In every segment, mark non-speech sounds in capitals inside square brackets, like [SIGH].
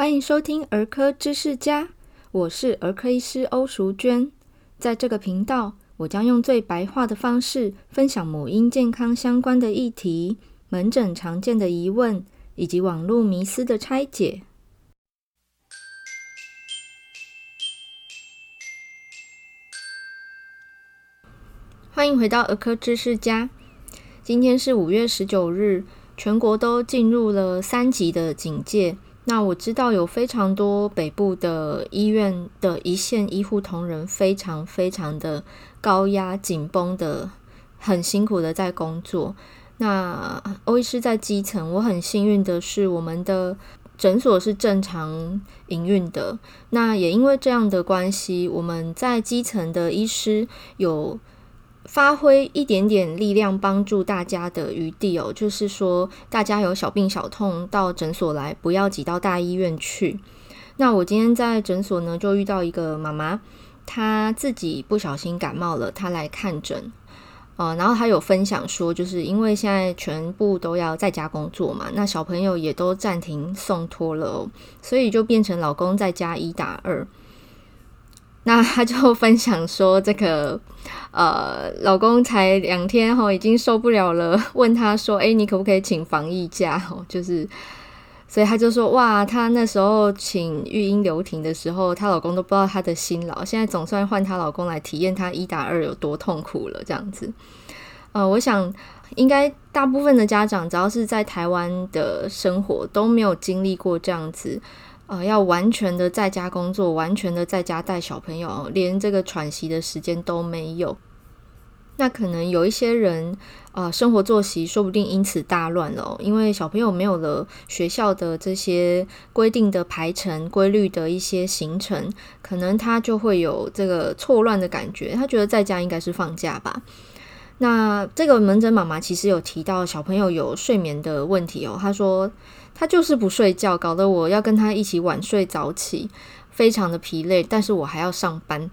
欢迎收听儿科知识家，我是儿科医师欧淑娟。在这个频道，我将用最白话的方式分享母婴健康相关的议题、门诊常见的疑问以及网络迷思的拆解。欢迎回到儿科知识家。今天是五月十九日，全国都进入了三级的警戒。那我知道有非常多北部的医院的一线医护同仁，非常非常的高压紧绷的，很辛苦的在工作。那欧医师在基层，我很幸运的是，我们的诊所是正常营运的。那也因为这样的关系，我们在基层的医师有。发挥一点点力量，帮助大家的余地哦，就是说，大家有小病小痛到诊所来，不要挤到大医院去。那我今天在诊所呢，就遇到一个妈妈，她自己不小心感冒了，她来看诊，呃，然后她有分享说，就是因为现在全部都要在家工作嘛，那小朋友也都暂停送托了哦，所以就变成老公在家一打二。那她就分享说，这个 [LAUGHS] 呃，老公才两天齁，已经受不了了，问她说：“诶，你可不可以请防疫假？”哦，就是，所以她就说：“哇，她那时候请育婴留停的时候，她老公都不知道她的辛劳，现在总算换她老公来体验她一打二有多痛苦了。”这样子，呃，我想应该大部分的家长，只要是在台湾的生活，都没有经历过这样子。呃，要完全的在家工作，完全的在家带小朋友，连这个喘息的时间都没有。那可能有一些人，呃，生活作息说不定因此大乱了，因为小朋友没有了学校的这些规定的排程、规律的一些行程，可能他就会有这个错乱的感觉。他觉得在家应该是放假吧。那这个门诊妈妈其实有提到小朋友有睡眠的问题哦，她说。他就是不睡觉，搞得我要跟他一起晚睡早起，非常的疲累。但是我还要上班。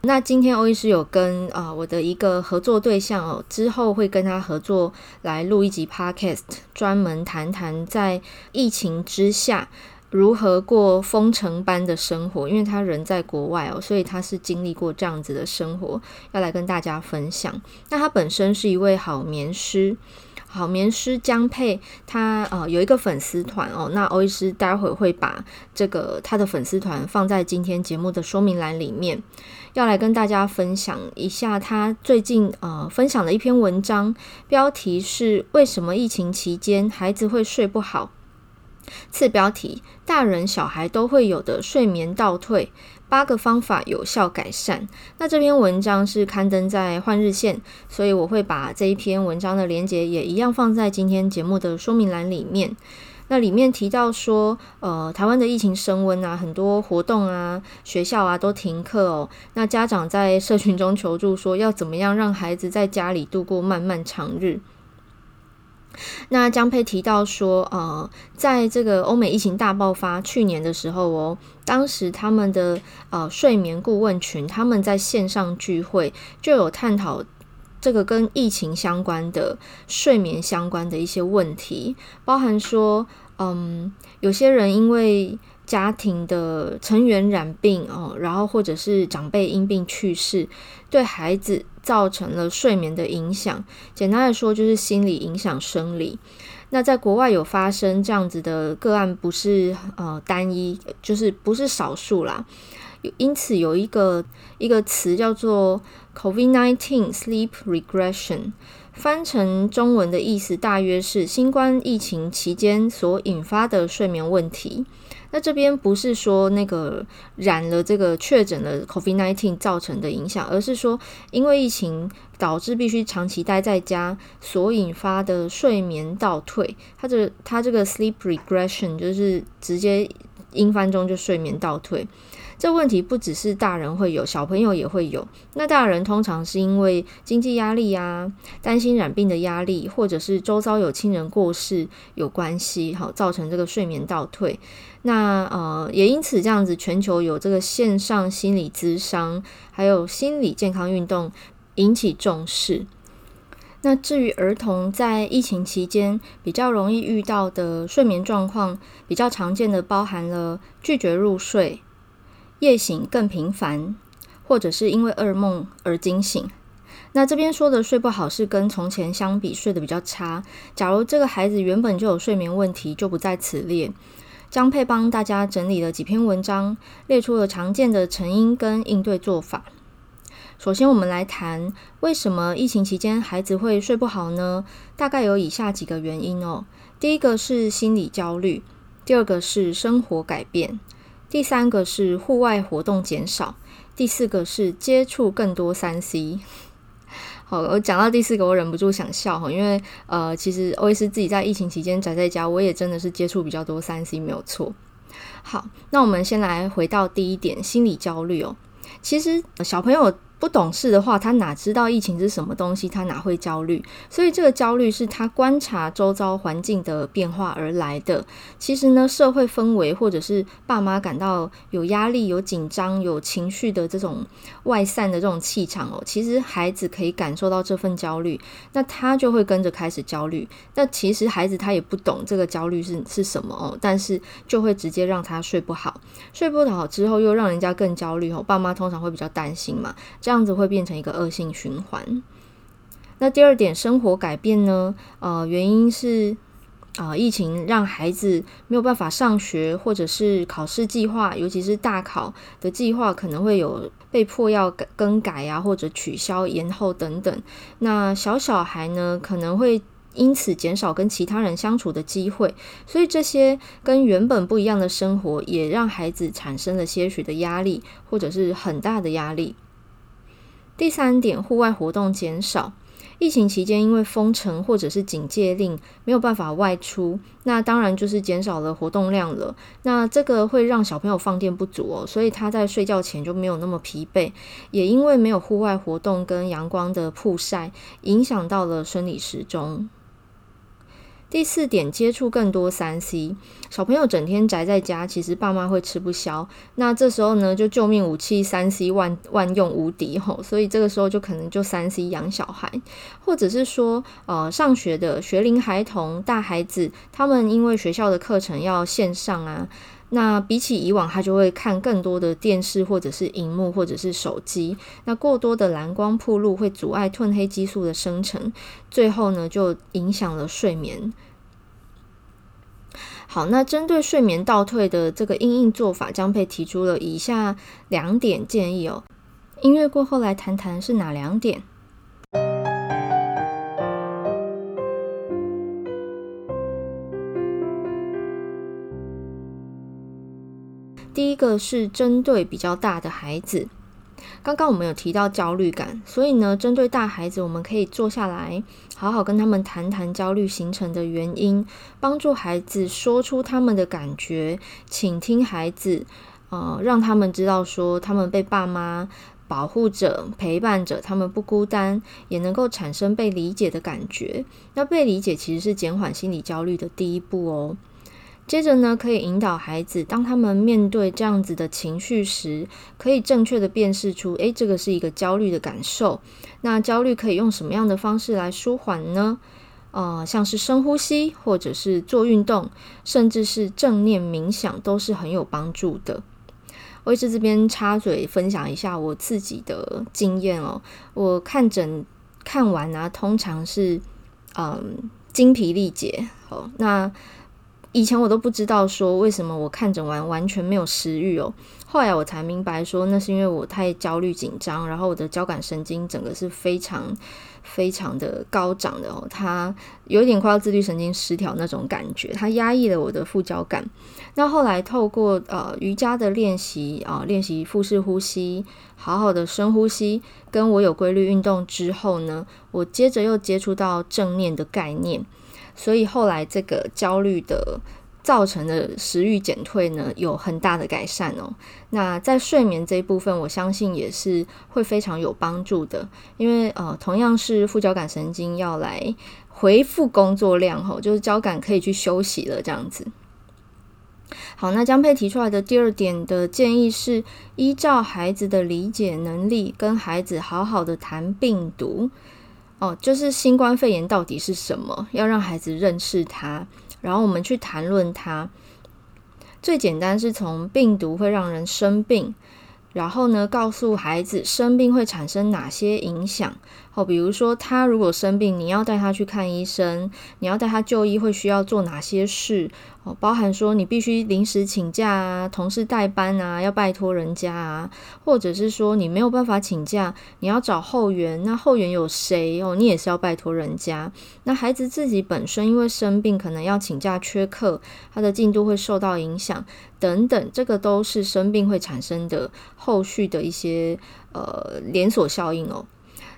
那今天欧医师有跟啊、我的一个合作对象哦，之后会跟他合作来录一集 Podcast，专门谈谈在疫情之下如何过封城般的生活。因为他人在国外哦，所以他是经历过这样子的生活，要来跟大家分享。那他本身是一位好眠师。好眠师江佩，他呃有一个粉丝团哦，那欧医师待会会把这个他的粉丝团放在今天节目的说明栏里面，要来跟大家分享一下他最近呃分享的一篇文章，标题是为什么疫情期间孩子会睡不好？次标题：大人小孩都会有的睡眠倒退。八个方法有效改善。那这篇文章是刊登在《换日线》，所以我会把这一篇文章的连结也一样放在今天节目的说明栏里面。那里面提到说，呃，台湾的疫情升温啊，很多活动啊、学校啊都停课哦。那家长在社群中求助说，要怎么样让孩子在家里度过漫漫长日？那江佩提到说，呃，在这个欧美疫情大爆发去年的时候哦，当时他们的呃睡眠顾问群，他们在线上聚会就有探讨这个跟疫情相关的睡眠相关的一些问题，包含说，嗯，有些人因为家庭的成员染病哦，然后或者是长辈因病去世，对孩子造成了睡眠的影响。简单来说，就是心理影响生理。那在国外有发生这样子的个案，不是呃单一，就是不是少数啦。因此有一个一个词叫做 COVID-19 Sleep Regression，翻成中文的意思大约是新冠疫情期间所引发的睡眠问题。那这边不是说那个染了这个确诊的 COVID-19 造成的影响，而是说因为疫情导致必须长期待在家所引发的睡眠倒退。它这它这个 sleep regression 就是直接英翻中就睡眠倒退。这问题不只是大人会有，小朋友也会有。那大人通常是因为经济压力啊，担心染病的压力，或者是周遭有亲人过世有关系，好造成这个睡眠倒退。那呃，也因此这样子，全球有这个线上心理咨商，还有心理健康运动引起重视。那至于儿童在疫情期间比较容易遇到的睡眠状况，比较常见的包含了拒绝入睡、夜醒更频繁，或者是因为噩梦而惊醒。那这边说的睡不好是跟从前相比睡得比较差。假如这个孩子原本就有睡眠问题，就不在此列。张佩帮大家整理了几篇文章，列出了常见的成因跟应对做法。首先，我们来谈为什么疫情期间孩子会睡不好呢？大概有以下几个原因哦。第一个是心理焦虑，第二个是生活改变，第三个是户外活动减少，第四个是接触更多三 C。[LAUGHS] 好，我讲到第四个，我忍不住想笑哈，因为呃，其实欧医师自己在疫情期间宅在家，我也真的是接触比较多三 C，没有错。好，那我们先来回到第一点，心理焦虑哦。其实小朋友。不懂事的话，他哪知道疫情是什么东西？他哪会焦虑？所以这个焦虑是他观察周遭环境的变化而来的。其实呢，社会氛围或者是爸妈感到有压力、有紧张、有情绪的这种外散的这种气场哦，其实孩子可以感受到这份焦虑，那他就会跟着开始焦虑。那其实孩子他也不懂这个焦虑是是什么哦，但是就会直接让他睡不好，睡不好之后又让人家更焦虑哦。爸妈通常会比较担心嘛。这样子会变成一个恶性循环。那第二点，生活改变呢？呃，原因是啊、疫情让孩子没有办法上学，或者是考试计划，尤其是大考的计划，可能会有被迫要更改啊，或者取消、延后等等。那小小孩呢，可能会因此减少跟其他人相处的机会，所以这些跟原本不一样的生活，也让孩子产生了些许的压力，或者是很大的压力。第三点，户外活动减少。疫情期间，因为封城或者是警戒令，没有办法外出，那当然就是减少了活动量了。那这个会让小朋友放电不足哦，所以他在睡觉前就没有那么疲惫。也因为没有户外活动跟阳光的曝晒，影响到了生理时钟。第四点，接触更多三 C，小朋友整天宅在家，其实爸妈会吃不消。那这时候呢，就救命武器三 C 万万用无敌吼，所以这个时候就可能就三 C 养小孩，或者是说，呃，上学的学龄孩童、大孩子，他们因为学校的课程要线上啊，那比起以往，他就会看更多的电视或者是荧幕或者是手机，那过多的蓝光暴露会阻碍褪黑激素的生成，最后呢，就影响了睡眠。好，那针对睡眠倒退的这个因应做法，江佩提出了以下两点建议哦。音乐过后来谈谈是哪两点？个是针对比较大的孩子。刚刚我们有提到焦虑感，所以呢，针对大孩子，我们可以坐下来，好好跟他们谈谈焦虑形成的原因，帮助孩子说出他们的感觉，倾听孩子，呃，让他们知道说他们被爸妈保护着、陪伴着，他们不孤单，也能够产生被理解的感觉。那被理解其实是减缓心理焦虑的第一步哦。接着呢，可以引导孩子，当他们面对这样子的情绪时，可以正确的辨识出，诶，这个是一个焦虑的感受。那焦虑可以用什么样的方式来舒缓呢？呃，像是深呼吸，或者是做运动，甚至是正念冥想，都是很有帮助的。我也是这边插嘴分享一下我自己的经验哦。我看诊看完啊，通常是嗯精疲力竭。哦，那。以前我都不知道说为什么我看诊完完全没有食欲哦，后来我才明白说那是因为我太焦虑紧张，然后我的交感神经整个是非常非常的高涨的哦，它有点快要自律神经失调那种感觉，它压抑了我的副交感。那后来透过呃瑜伽的练习啊，练习腹式呼吸，好好的深呼吸，跟我有规律运动之后呢，我接着又接触到正念的概念。所以后来这个焦虑的造成的食欲减退呢，有很大的改善哦。那在睡眠这一部分，我相信也是会非常有帮助的，因为呃，同样是副交感神经要来恢复工作量吼，就是交感可以去休息了这样子。好，那江佩提出来的第二点的建议是，依照孩子的理解能力，跟孩子好好的谈病毒。哦，就是新冠肺炎到底是什么？要让孩子认识它，然后我们去谈论它。最简单是从病毒会让人生病。然后呢，告诉孩子生病会产生哪些影响。比如说他如果生病，你要带他去看医生，你要带他就医，会需要做哪些事？哦，包含说你必须临时请假啊，同事代班啊，要拜托人家啊，或者是说你没有办法请假，你要找后援，那后援有谁？哦，你也是要拜托人家。那孩子自己本身因为生病，可能要请假缺课，他的进度会受到影响等等，这个都是生病会产生的后续的一些呃连锁效应哦。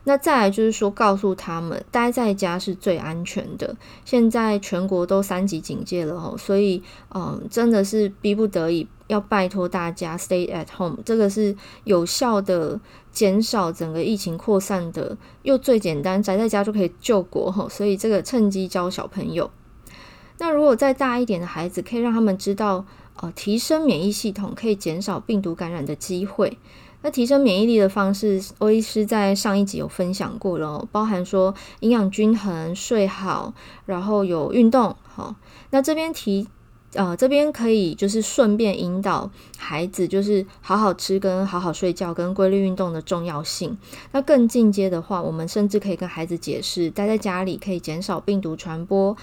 那再来就是说，告诉他们待在家是最安全的。现在全国都三级警戒了哦，所以嗯，真的是逼不得已要拜托大家 stay at home，这个是有效的减少整个疫情扩散的，又最简单宅在家就可以救国哈。所以这个趁机教小朋友。那如果再大一点的孩子，可以让他们知道，呃，提升免疫系统可以减少病毒感染的机会。那提升免疫力的方式，欧医师在上一集有分享过了，包含说营养均衡、睡好，然后有运动。好，那这边提，呃，这边可以就是顺便引导孩子，就是好好吃、跟好好睡觉、跟规律运动的重要性。那更进阶的话，我们甚至可以跟孩子解释，待在家里可以减少病毒传播。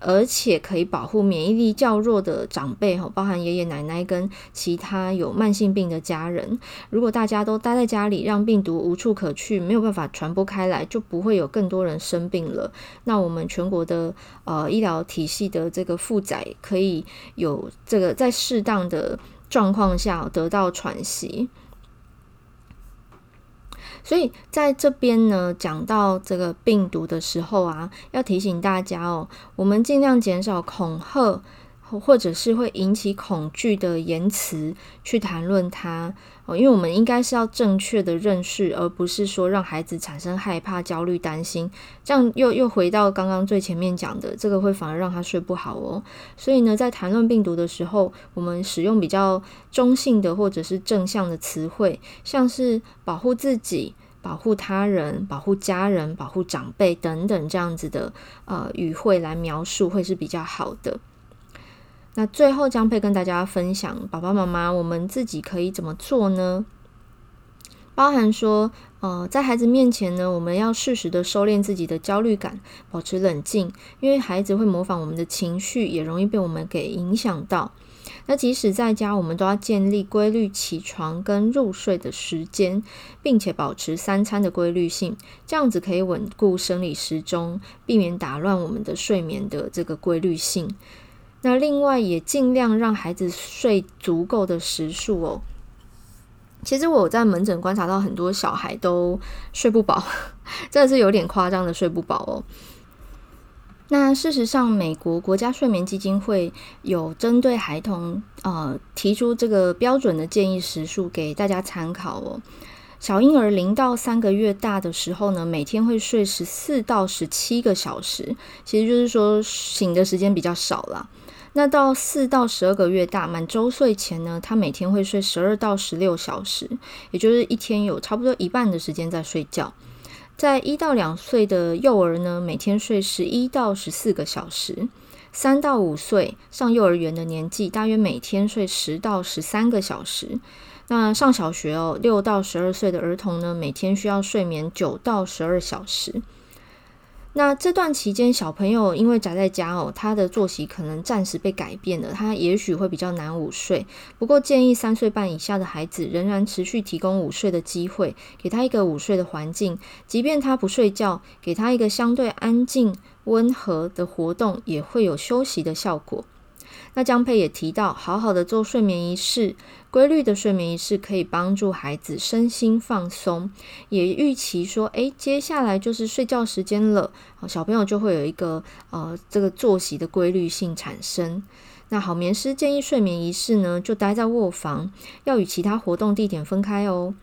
而且可以保护免疫力较弱的长辈，哈，包含爷爷奶奶跟其他有慢性病的家人。如果大家都待在家里，让病毒无处可去，没有办法传播开来，就不会有更多人生病了。那我们全国的呃医疗体系的这个负载，可以有这个在适当的状况下得到喘息。所以在这边呢，讲到这个病毒的时候啊，要提醒大家哦，我们尽量减少恐吓，或者是会引起恐惧的言辞去谈论它。因为我们应该是要正确的认识，而不是说让孩子产生害怕、焦虑、担心，这样又又回到刚刚最前面讲的，这个会反而让他睡不好哦。所以呢，在谈论病毒的时候，我们使用比较中性的或者是正向的词汇，像是保护自己。保护他人、保护家人、保护长辈等等这样子的呃语汇来描述会是比较好的。那最后将会跟大家分享，爸爸妈妈我们自己可以怎么做呢？包含说，呃，在孩子面前呢，我们要适时的收敛自己的焦虑感，保持冷静，因为孩子会模仿我们的情绪，也容易被我们给影响到。那即使在家，我们都要建立规律起床跟入睡的时间，并且保持三餐的规律性，这样子可以稳固生理时钟，避免打乱我们的睡眠的这个规律性。那另外也尽量让孩子睡足够的时数哦。其实我在门诊观察到很多小孩都睡不饱，[LAUGHS] 真的是有点夸张的睡不饱哦。那事实上，美国国家睡眠基金会有针对孩童呃提出这个标准的建议时数给大家参考哦。小婴儿零到三个月大的时候呢，每天会睡十四到十七个小时，其实就是说醒的时间比较少了。那到四到十二个月大，满周岁前呢，他每天会睡十二到十六小时，也就是一天有差不多一半的时间在睡觉。在一到两岁的幼儿呢，每天睡十一到十四个小时；三到五岁上幼儿园的年纪，大约每天睡十到十三个小时。那上小学哦，六到十二岁的儿童呢，每天需要睡眠九到十二小时。那这段期间，小朋友因为宅在家哦，他的作息可能暂时被改变了，他也许会比较难午睡。不过建议三岁半以下的孩子仍然持续提供午睡的机会，给他一个午睡的环境，即便他不睡觉，给他一个相对安静、温和的活动，也会有休息的效果。那江佩也提到，好好的做睡眠仪式，规律的睡眠仪式可以帮助孩子身心放松，也预期说，诶，接下来就是睡觉时间了，小朋友就会有一个呃这个作息的规律性产生。那好眠师建议睡眠仪式呢，就待在卧房，要与其他活动地点分开哦。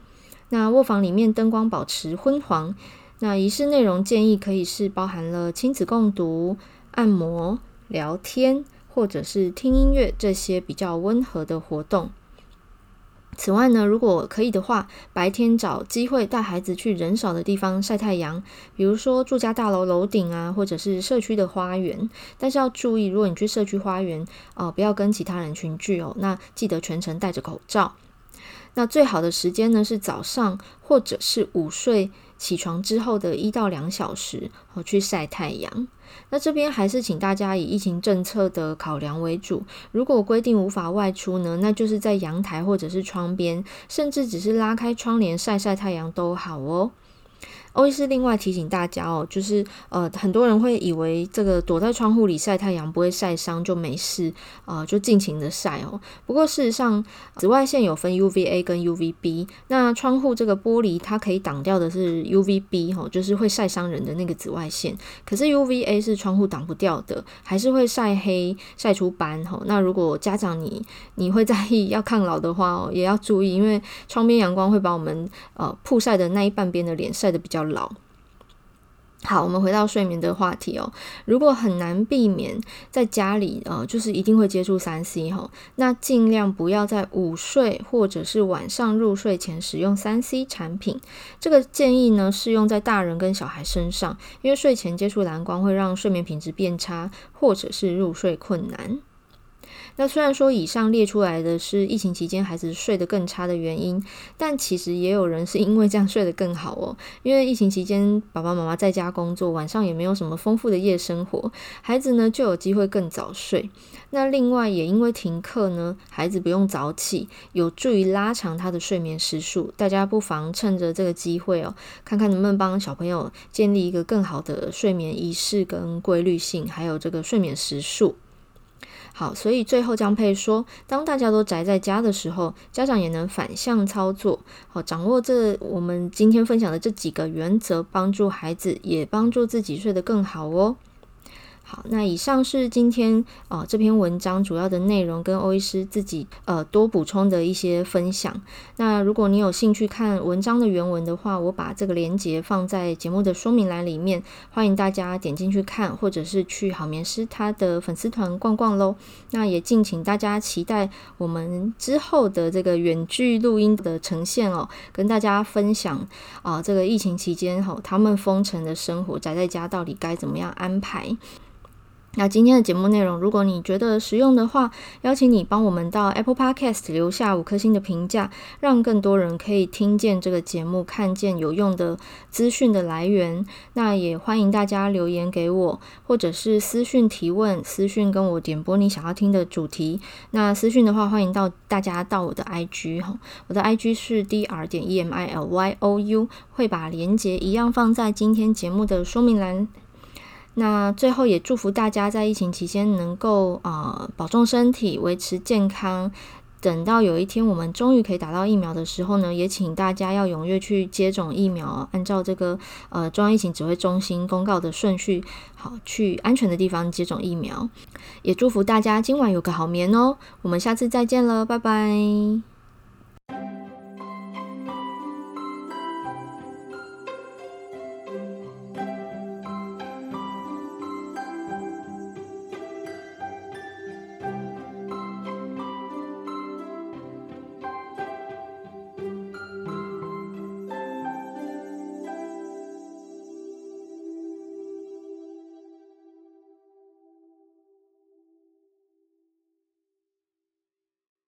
那卧房里面灯光保持昏黄。那仪式内容建议可以是包含了亲子共读、按摩、聊天。或者是听音乐这些比较温和的活动。此外呢，如果可以的话，白天找机会带孩子去人少的地方晒太阳，比如说住家大楼楼顶啊，或者是社区的花园。但是要注意，如果你去社区花园，呃，不要跟其他人群聚哦。那记得全程戴着口罩。那最好的时间呢，是早上或者是午睡起床之后的一到两小时，哦，去晒太阳。那这边还是请大家以疫情政策的考量为主。如果规定无法外出呢，那就是在阳台或者是窗边，甚至只是拉开窗帘晒晒太阳都好哦。欧医师另外提醒大家哦，就是呃，很多人会以为这个躲在窗户里晒太阳不会晒伤就没事，呃，就尽情的晒哦。不过事实上，紫外线有分 UVA 跟 UVB，那窗户这个玻璃它可以挡掉的是 UVB 哦，就是会晒伤人的那个紫外线。可是 UVA 是窗户挡不掉的，还是会晒黑、晒出斑哦。那如果家长你你会在意要抗老的话哦，也要注意，因为窗边阳光会把我们呃曝晒的那一半边的脸晒得比较老。好，我们回到睡眠的话题哦。如果很难避免在家里呃，就是一定会接触三 C 哈，那尽量不要在午睡或者是晚上入睡前使用三 C 产品。这个建议呢，适用在大人跟小孩身上，因为睡前接触蓝光会让睡眠品质变差，或者是入睡困难。那虽然说以上列出来的是疫情期间孩子睡得更差的原因，但其实也有人是因为这样睡得更好哦。因为疫情期间爸爸妈妈在家工作，晚上也没有什么丰富的夜生活，孩子呢就有机会更早睡。那另外也因为停课呢，孩子不用早起，有助于拉长他的睡眠时数。大家不妨趁着这个机会哦，看看能不能帮小朋友建立一个更好的睡眠仪式跟规律性，还有这个睡眠时数。好，所以最后江佩说，当大家都宅在家的时候，家长也能反向操作，好，掌握这我们今天分享的这几个原则，帮助孩子，也帮助自己睡得更好哦。好，那以上是今天呃这篇文章主要的内容，跟欧医师自己呃多补充的一些分享。那如果你有兴趣看文章的原文的话，我把这个连接放在节目的说明栏里面，欢迎大家点进去看，或者是去好眠师他的粉丝团逛逛喽。那也敬请大家期待我们之后的这个远距录音的呈现哦，跟大家分享啊、这个疫情期间哈、哦、他们封城的生活，宅在家到底该怎么样安排。那今天的节目内容，如果你觉得实用的话，邀请你帮我们到 Apple Podcast 留下五颗星的评价，让更多人可以听见这个节目，看见有用的资讯的来源。那也欢迎大家留言给我，或者是私讯提问，私讯跟我点播你想要听的主题。那私讯的话，欢迎到大家到我的 IG 哈，我的 IG 是 dr 点 e m i l y o u，会把连接一样放在今天节目的说明栏。那最后也祝福大家在疫情期间能够啊、保重身体，维持健康。等到有一天我们终于可以打到疫苗的时候呢，也请大家要踊跃去接种疫苗，按照这个呃中央疫情指挥中心公告的顺序，好，去安全的地方接种疫苗。也祝福大家今晚有个好眠哦。我们下次再见了，拜拜。